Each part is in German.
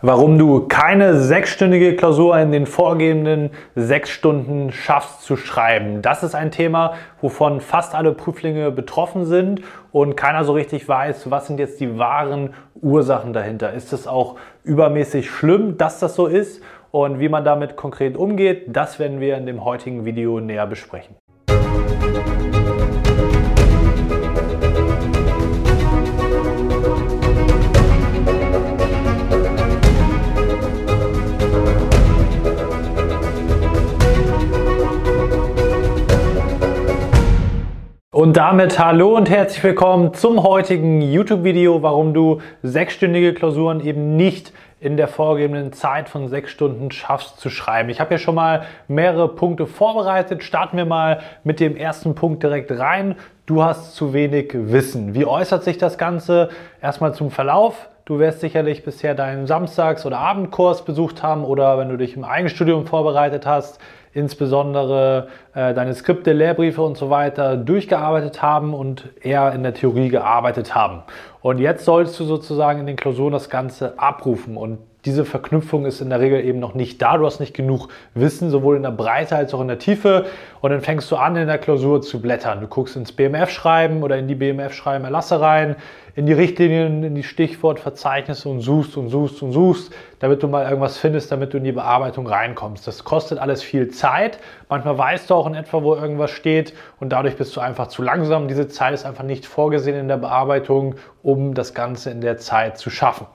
Warum du keine sechsstündige Klausur in den vorgegebenen sechs Stunden schaffst zu schreiben. Das ist ein Thema, wovon fast alle Prüflinge betroffen sind und keiner so richtig weiß, was sind jetzt die wahren Ursachen dahinter. Ist es auch übermäßig schlimm, dass das so ist? Und wie man damit konkret umgeht, das werden wir in dem heutigen Video näher besprechen. Und damit hallo und herzlich willkommen zum heutigen YouTube-Video, warum du sechsstündige Klausuren eben nicht in der vorgegebenen Zeit von sechs Stunden schaffst zu schreiben. Ich habe hier schon mal mehrere Punkte vorbereitet. Starten wir mal mit dem ersten Punkt direkt rein. Du hast zu wenig Wissen. Wie äußert sich das Ganze? Erstmal zum Verlauf. Du wirst sicherlich bisher deinen Samstags- oder Abendkurs besucht haben oder wenn du dich im Eigenstudium vorbereitet hast, insbesondere äh, deine Skripte, Lehrbriefe und so weiter durchgearbeitet haben und eher in der Theorie gearbeitet haben. Und jetzt sollst du sozusagen in den Klausuren das Ganze abrufen und diese Verknüpfung ist in der Regel eben noch nicht da. Du hast nicht genug Wissen, sowohl in der Breite als auch in der Tiefe. Und dann fängst du an, in der Klausur zu blättern. Du guckst ins BMF-Schreiben oder in die BMF-Schreiben Erlasse rein, in die Richtlinien, in die Stichwortverzeichnisse und suchst und suchst und suchst, damit du mal irgendwas findest, damit du in die Bearbeitung reinkommst. Das kostet alles viel Zeit. Manchmal weißt du auch in etwa, wo irgendwas steht und dadurch bist du einfach zu langsam. Diese Zeit ist einfach nicht vorgesehen in der Bearbeitung, um das Ganze in der Zeit zu schaffen.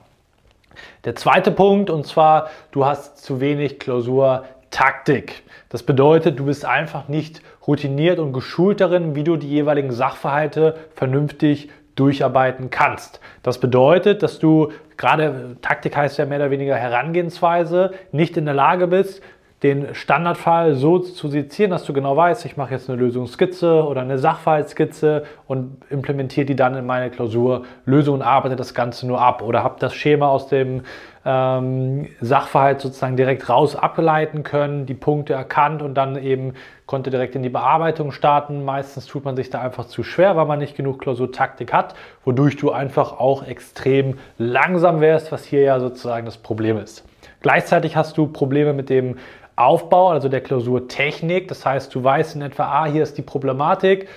Der zweite Punkt, und zwar, du hast zu wenig Klausurtaktik. Das bedeutet, du bist einfach nicht routiniert und geschult darin, wie du die jeweiligen Sachverhalte vernünftig durcharbeiten kannst. Das bedeutet, dass du gerade Taktik heißt ja mehr oder weniger Herangehensweise, nicht in der Lage bist, den Standardfall so zu sezieren, dass du genau weißt, ich mache jetzt eine Lösungsskizze oder eine Sachverhaltsskizze und implementiere die dann in meine Klausur Lösung und arbeite das Ganze nur ab oder habe das Schema aus dem ähm, Sachverhalt sozusagen direkt raus ableiten können, die Punkte erkannt und dann eben konnte direkt in die Bearbeitung starten. Meistens tut man sich da einfach zu schwer, weil man nicht genug Klausurtaktik hat, wodurch du einfach auch extrem langsam wärst, was hier ja sozusagen das Problem ist. Gleichzeitig hast du Probleme mit dem Aufbau, also der Klausurtechnik. Das heißt, du weißt in etwa, ah, hier ist die Problematik,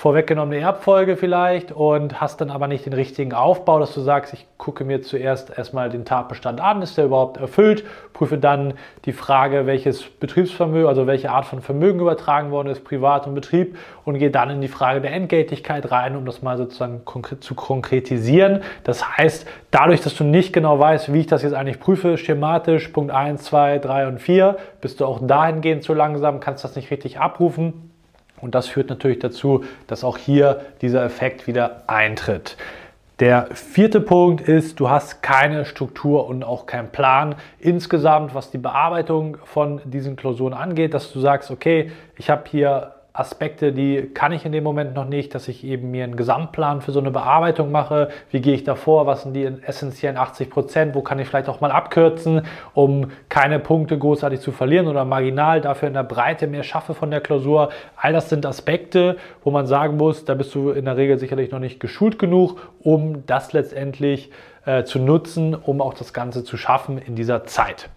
vorweggenommene Erbfolge vielleicht und hast dann aber nicht den richtigen Aufbau, dass du sagst, ich gucke mir zuerst erstmal den Tatbestand an, ist der überhaupt erfüllt, prüfe dann die Frage, welches Betriebsvermögen, also welche Art von Vermögen übertragen worden ist, Privat und Betrieb und gehe dann in die Frage der Entgeltigkeit rein, um das mal sozusagen zu konkretisieren. Das heißt, dadurch, dass du nicht genau weißt, wie ich das jetzt eigentlich prüfe, schematisch, Punkt 1, 2, 3 und 4, bist du auch dahingehend zu langsam, kannst das nicht richtig abrufen und das führt natürlich dazu, dass auch hier dieser Effekt wieder eintritt. Der vierte Punkt ist, du hast keine Struktur und auch keinen Plan insgesamt, was die Bearbeitung von diesen Klausuren angeht, dass du sagst, okay, ich habe hier Aspekte, die kann ich in dem Moment noch nicht, dass ich eben mir einen Gesamtplan für so eine Bearbeitung mache. Wie gehe ich da vor? Was sind die essentiellen 80 Prozent? Wo kann ich vielleicht auch mal abkürzen, um keine Punkte großartig zu verlieren oder marginal dafür in der Breite mehr schaffe von der Klausur? All das sind Aspekte, wo man sagen muss, da bist du in der Regel sicherlich noch nicht geschult genug, um das letztendlich äh, zu nutzen, um auch das Ganze zu schaffen in dieser Zeit.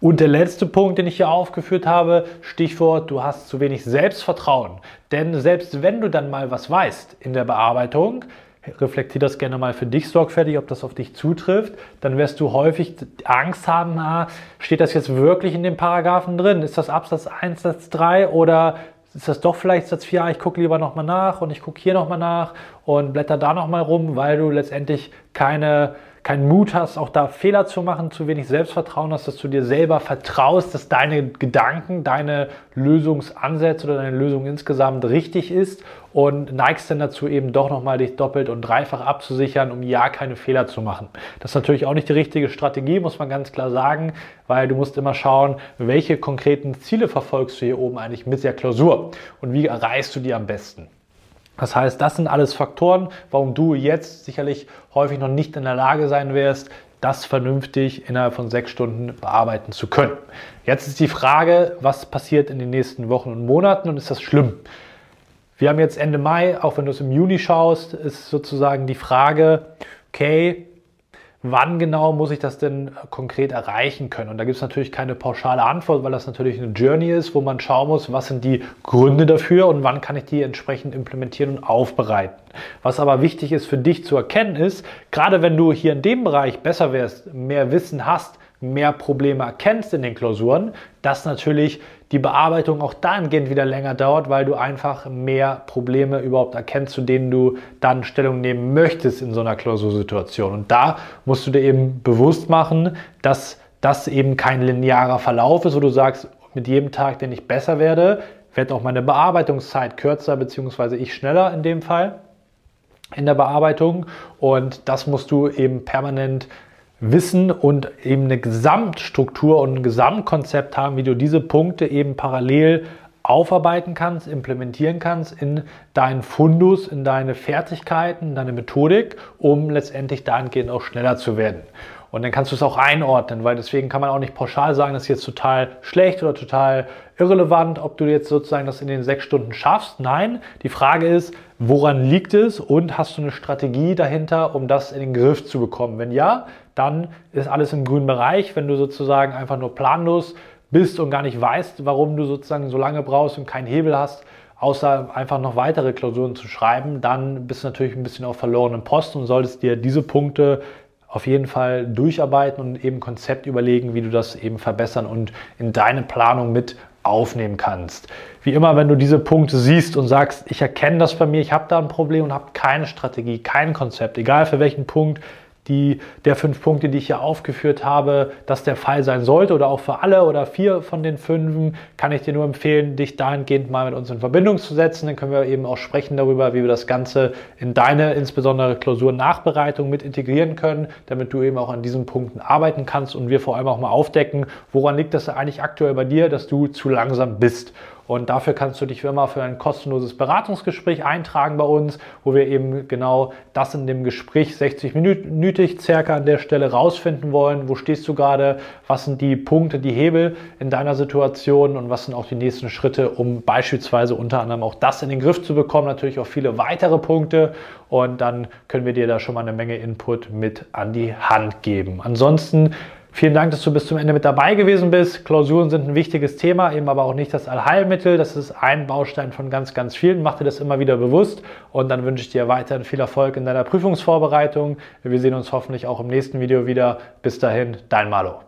Und der letzte Punkt, den ich hier aufgeführt habe, Stichwort, du hast zu wenig Selbstvertrauen. Denn selbst wenn du dann mal was weißt in der Bearbeitung, reflektier das gerne mal für dich sorgfältig, ob das auf dich zutrifft, dann wirst du häufig Angst haben, ah, steht das jetzt wirklich in den Paragraphen drin? Ist das Absatz 1, Satz 3 oder ist das doch vielleicht Satz 4, ich gucke lieber nochmal nach und ich gucke hier nochmal nach und blätter da nochmal rum, weil du letztendlich keine keinen Mut hast, auch da Fehler zu machen, zu wenig Selbstvertrauen hast, dass du dir selber vertraust, dass deine Gedanken, deine Lösungsansätze oder deine Lösung insgesamt richtig ist und neigst dann dazu eben doch nochmal dich doppelt und dreifach abzusichern, um ja keine Fehler zu machen. Das ist natürlich auch nicht die richtige Strategie, muss man ganz klar sagen, weil du musst immer schauen, welche konkreten Ziele verfolgst du hier oben eigentlich mit der Klausur und wie erreichst du die am besten. Das heißt, das sind alles Faktoren, warum du jetzt sicherlich häufig noch nicht in der Lage sein wirst, das vernünftig innerhalb von sechs Stunden bearbeiten zu können. Jetzt ist die Frage, was passiert in den nächsten Wochen und Monaten und ist das schlimm? Wir haben jetzt Ende Mai, auch wenn du es im Juni schaust, ist sozusagen die Frage, okay, wann genau muss ich das denn konkret erreichen können? Und da gibt es natürlich keine pauschale Antwort, weil das natürlich eine Journey ist, wo man schauen muss, was sind die Gründe dafür und wann kann ich die entsprechend implementieren und aufbereiten. Was aber wichtig ist für dich zu erkennen ist, gerade wenn du hier in dem Bereich besser wärst, mehr Wissen hast, mehr Probleme erkennst in den Klausuren, dass natürlich die Bearbeitung auch dahingehend wieder länger dauert, weil du einfach mehr Probleme überhaupt erkennst, zu denen du dann Stellung nehmen möchtest in so einer Klausursituation. Und da musst du dir eben bewusst machen, dass das eben kein linearer Verlauf ist, wo du sagst, mit jedem Tag, den ich besser werde, wird auch meine Bearbeitungszeit kürzer, beziehungsweise ich schneller in dem Fall in der Bearbeitung. Und das musst du eben permanent Wissen und eben eine Gesamtstruktur und ein Gesamtkonzept haben, wie du diese Punkte eben parallel aufarbeiten kannst, implementieren kannst in deinen Fundus, in deine Fertigkeiten, in deine Methodik, um letztendlich dahingehend auch schneller zu werden. Und dann kannst du es auch einordnen, weil deswegen kann man auch nicht pauschal sagen, das ist jetzt total schlecht oder total irrelevant, ob du jetzt sozusagen das in den sechs Stunden schaffst. Nein, die Frage ist, woran liegt es und hast du eine Strategie dahinter, um das in den Griff zu bekommen? Wenn ja, dann ist alles im grünen Bereich. Wenn du sozusagen einfach nur planlos bist und gar nicht weißt, warum du sozusagen so lange brauchst und keinen Hebel hast, außer einfach noch weitere Klausuren zu schreiben, dann bist du natürlich ein bisschen auf verlorenen Post und solltest dir diese Punkte auf jeden Fall durcharbeiten und eben Konzept überlegen, wie du das eben verbessern und in deine Planung mit aufnehmen kannst. Wie immer, wenn du diese Punkte siehst und sagst, ich erkenne das bei mir, ich habe da ein Problem und habe keine Strategie, kein Konzept, egal für welchen Punkt, die, der fünf Punkte, die ich hier aufgeführt habe, das der Fall sein sollte oder auch für alle oder vier von den fünf, kann ich dir nur empfehlen, dich dahingehend mal mit uns in Verbindung zu setzen. Dann können wir eben auch sprechen darüber, wie wir das Ganze in deine insbesondere Klausurnachbereitung mit integrieren können, damit du eben auch an diesen Punkten arbeiten kannst und wir vor allem auch mal aufdecken, woran liegt das eigentlich aktuell bei dir, dass du zu langsam bist. Und dafür kannst du dich wie immer für ein kostenloses Beratungsgespräch eintragen bei uns, wo wir eben genau das in dem Gespräch 60 minütig circa an der Stelle rausfinden wollen. Wo stehst du gerade? Was sind die Punkte, die Hebel in deiner Situation und was sind auch die nächsten Schritte, um beispielsweise unter anderem auch das in den Griff zu bekommen? Natürlich auch viele weitere Punkte und dann können wir dir da schon mal eine Menge Input mit an die Hand geben. Ansonsten Vielen Dank, dass du bis zum Ende mit dabei gewesen bist. Klausuren sind ein wichtiges Thema, eben aber auch nicht das Allheilmittel. Das ist ein Baustein von ganz, ganz vielen. Mach dir das immer wieder bewusst und dann wünsche ich dir weiterhin viel Erfolg in deiner Prüfungsvorbereitung. Wir sehen uns hoffentlich auch im nächsten Video wieder. Bis dahin, dein Malo.